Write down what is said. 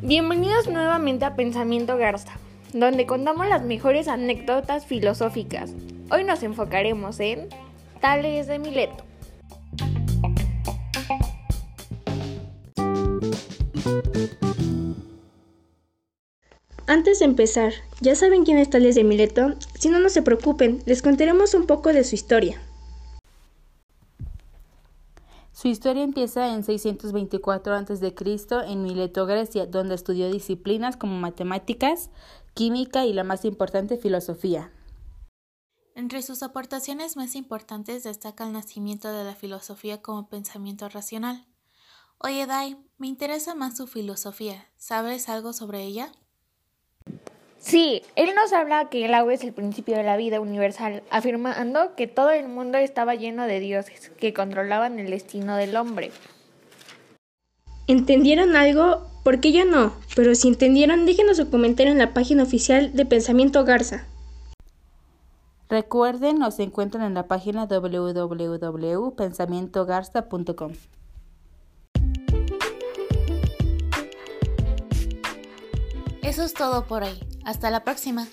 Bienvenidos nuevamente a Pensamiento Garza, donde contamos las mejores anécdotas filosóficas. Hoy nos enfocaremos en Tales de Mileto. Antes de empezar, ¿ya saben quién es Tales de Mileto? Si no, no se preocupen, les contaremos un poco de su historia. Su historia empieza en 624 a.C. en Mileto, Grecia, donde estudió disciplinas como matemáticas, química y la más importante, filosofía. Entre sus aportaciones más importantes destaca el nacimiento de la filosofía como pensamiento racional. Oye, Dai, me interesa más su filosofía. ¿Sabes algo sobre ella? Sí, él nos habla que el agua es el principio de la vida universal, afirmando que todo el mundo estaba lleno de dioses que controlaban el destino del hombre. ¿Entendieron algo? Porque yo no, pero si entendieron, déjenos su comentario en la página oficial de Pensamiento Garza. Recuerden, nos encuentran en la página www.pensamientogarza.com. Eso es todo por hoy. Hasta la próxima.